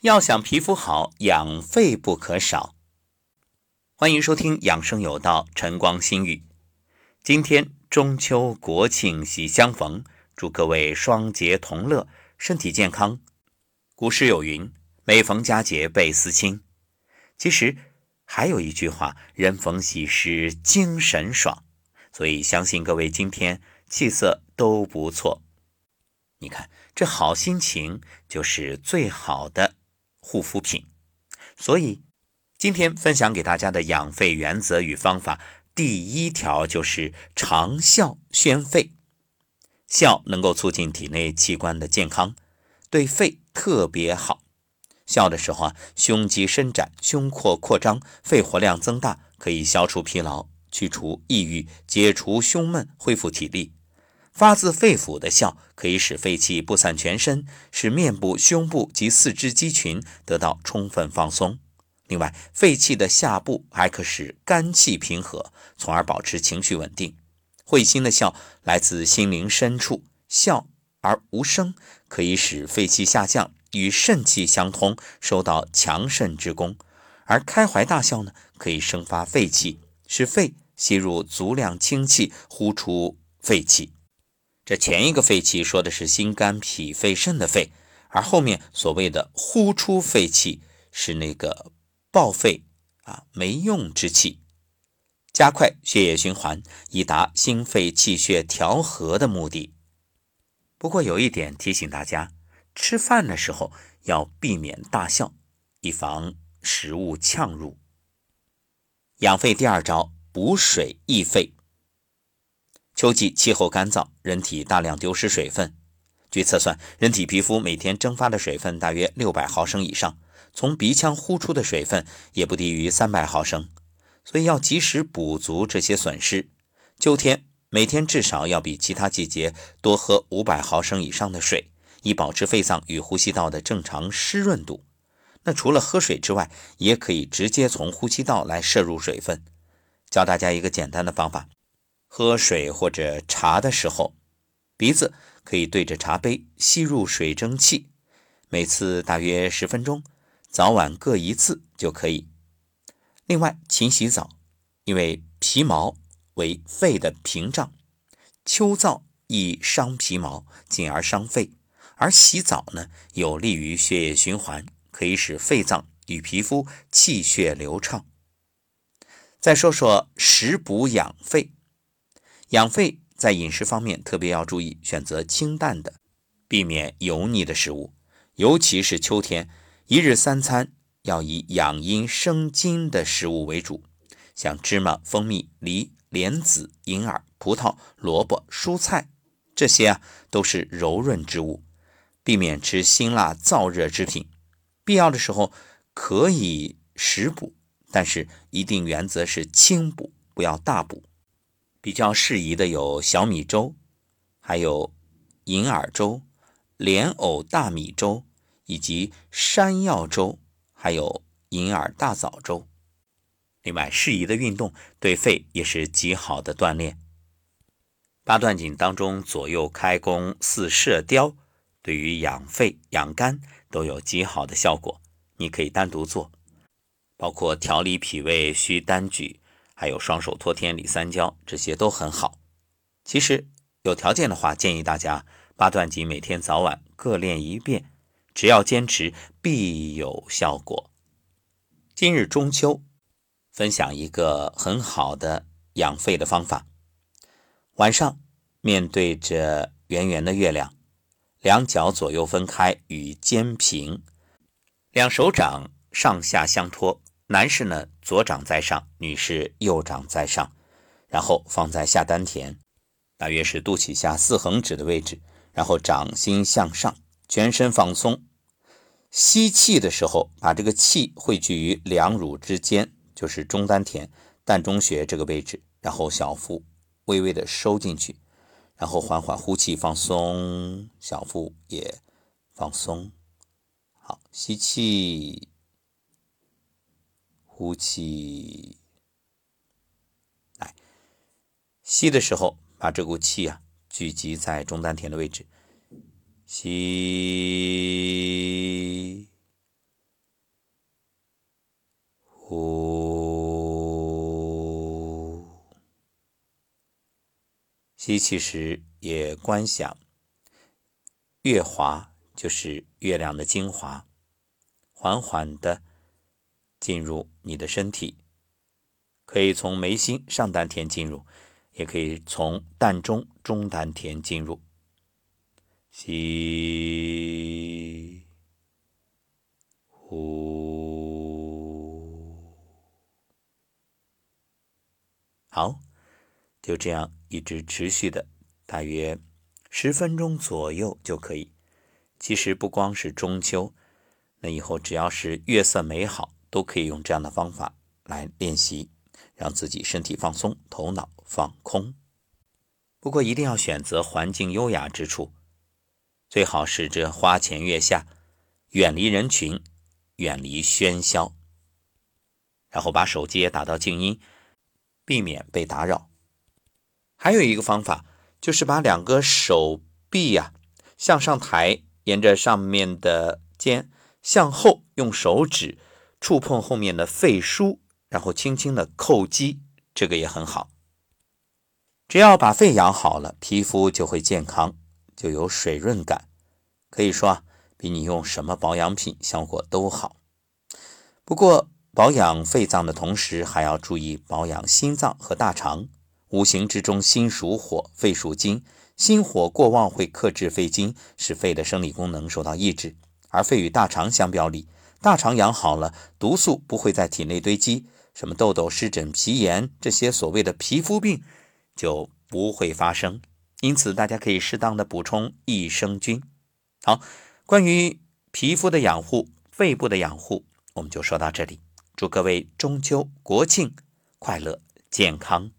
要想皮肤好，养肺不可少。欢迎收听《养生有道》，晨光新语。今天中秋国庆喜相逢，祝各位双节同乐，身体健康。古诗有云：“每逢佳节倍思亲。”其实还有一句话：“人逢喜事精神爽。”所以相信各位今天气色都不错。你看，这好心情就是最好的护肤品。所以，今天分享给大家的养肺原则与方法，第一条就是长笑宣肺。笑能够促进体内器官的健康，对肺特别好。笑的时候啊，胸肌伸展，胸廓扩张，肺活量增大，可以消除疲劳，去除抑郁，解除胸闷，恢复体力。发自肺腑的笑，可以使肺气布散全身，使面部、胸部及四肢肌群得到充分放松。另外，肺气的下部还可使肝气平和，从而保持情绪稳定。会心的笑来自心灵深处，笑而无声，可以使肺气下降，与肾气相通，收到强肾之功。而开怀大笑呢，可以生发肺气，使肺吸入足量清气，呼出废气。这前一个肺气说的是心肝脾肺肾的肺，而后面所谓的呼出肺气是那个报废啊没用之气，加快血液循环，以达心肺气血调和的目的。不过有一点提醒大家，吃饭的时候要避免大笑，以防食物呛入。养肺第二招：补水益肺。秋季气候干燥，人体大量丢失水分。据测算，人体皮肤每天蒸发的水分大约六百毫升以上，从鼻腔呼出的水分也不低于三百毫升。所以要及时补足这些损失。秋天每天至少要比其他季节多喝五百毫升以上的水，以保持肺脏与呼吸道的正常湿润度。那除了喝水之外，也可以直接从呼吸道来摄入水分。教大家一个简单的方法。喝水或者茶的时候，鼻子可以对着茶杯吸入水蒸气，每次大约十分钟，早晚各一次就可以。另外，勤洗澡，因为皮毛为肺的屏障，秋燥易伤皮毛，进而伤肺。而洗澡呢，有利于血液循环，可以使肺脏与皮肤气血流畅。再说说食补养肺。养肺在饮食方面特别要注意，选择清淡的，避免油腻的食物。尤其是秋天，一日三餐要以养阴生津的食物为主，像芝麻、蜂蜜、梨、莲子、银耳、葡萄、萝卜、蔬菜，这些啊都是柔润之物，避免吃辛辣燥热之品。必要的时候可以食补，但是一定原则是轻补，不要大补。比较适宜的有小米粥，还有银耳粥、莲藕大米粥，以及山药粥，还有银耳大枣粥。另外，适宜的运动对肺也是极好的锻炼。八段锦当中左右开弓似射雕，对于养肺养肝都有极好的效果。你可以单独做，包括调理脾胃需单举。还有双手托天理三焦，这些都很好。其实有条件的话，建议大家八段锦每天早晚各练一遍，只要坚持必有效果。今日中秋，分享一个很好的养肺的方法。晚上面对着圆圆的月亮，两脚左右分开与肩平，两手掌上下相托。男士呢，左掌在上；女士右掌在上，然后放在下丹田，大约是肚脐下四横指的位置。然后掌心向上，全身放松。吸气的时候，把这个气汇聚于两乳之间，就是中丹田、膻中穴这个位置。然后小腹微微的收进去，然后缓缓呼气，放松，小腹也放松。好，吸气。呼气。来。吸的时候把这股气啊聚集在中丹田的位置。吸。呼。吸气时也观想月华就是月亮的精华缓缓的进入你的身体。可以从眉心上丹田进入，也可以从膻中中丹田进入。吸，呼，好，就这样一直持续的，大约十分钟左右就可以。其实不光是中秋，那以后只要是月色美好，都可以用这样的方法来练习。让自己身体放松，头脑放空。不过一定要选择环境优雅之处，最好是这花前月下，远离人群，远离喧嚣。然后把手机也打到静音，避免被打扰。还有一个方法，就是把两个手臂呀向上抬，沿着上面的肩向后，用手指触碰后面的肺腧。然后轻轻的叩击，这个也很好。只要把肺养好了，皮肤就会健康，就有水润感。可以说啊，比你用什么保养品效果都好。不过保养肺脏的同时，还要注意保养心脏和大肠。五行之中，心属火，肺属金，心火过旺会克制肺经，使肺的生理功能受到抑制。而肺与大肠相表里，大肠养好了，毒素不会在体内堆积。什么痘痘、湿疹、皮炎这些所谓的皮肤病就不会发生，因此大家可以适当的补充益生菌。好，关于皮肤的养护、肺部的养护，我们就说到这里。祝各位中秋国庆快乐、健康。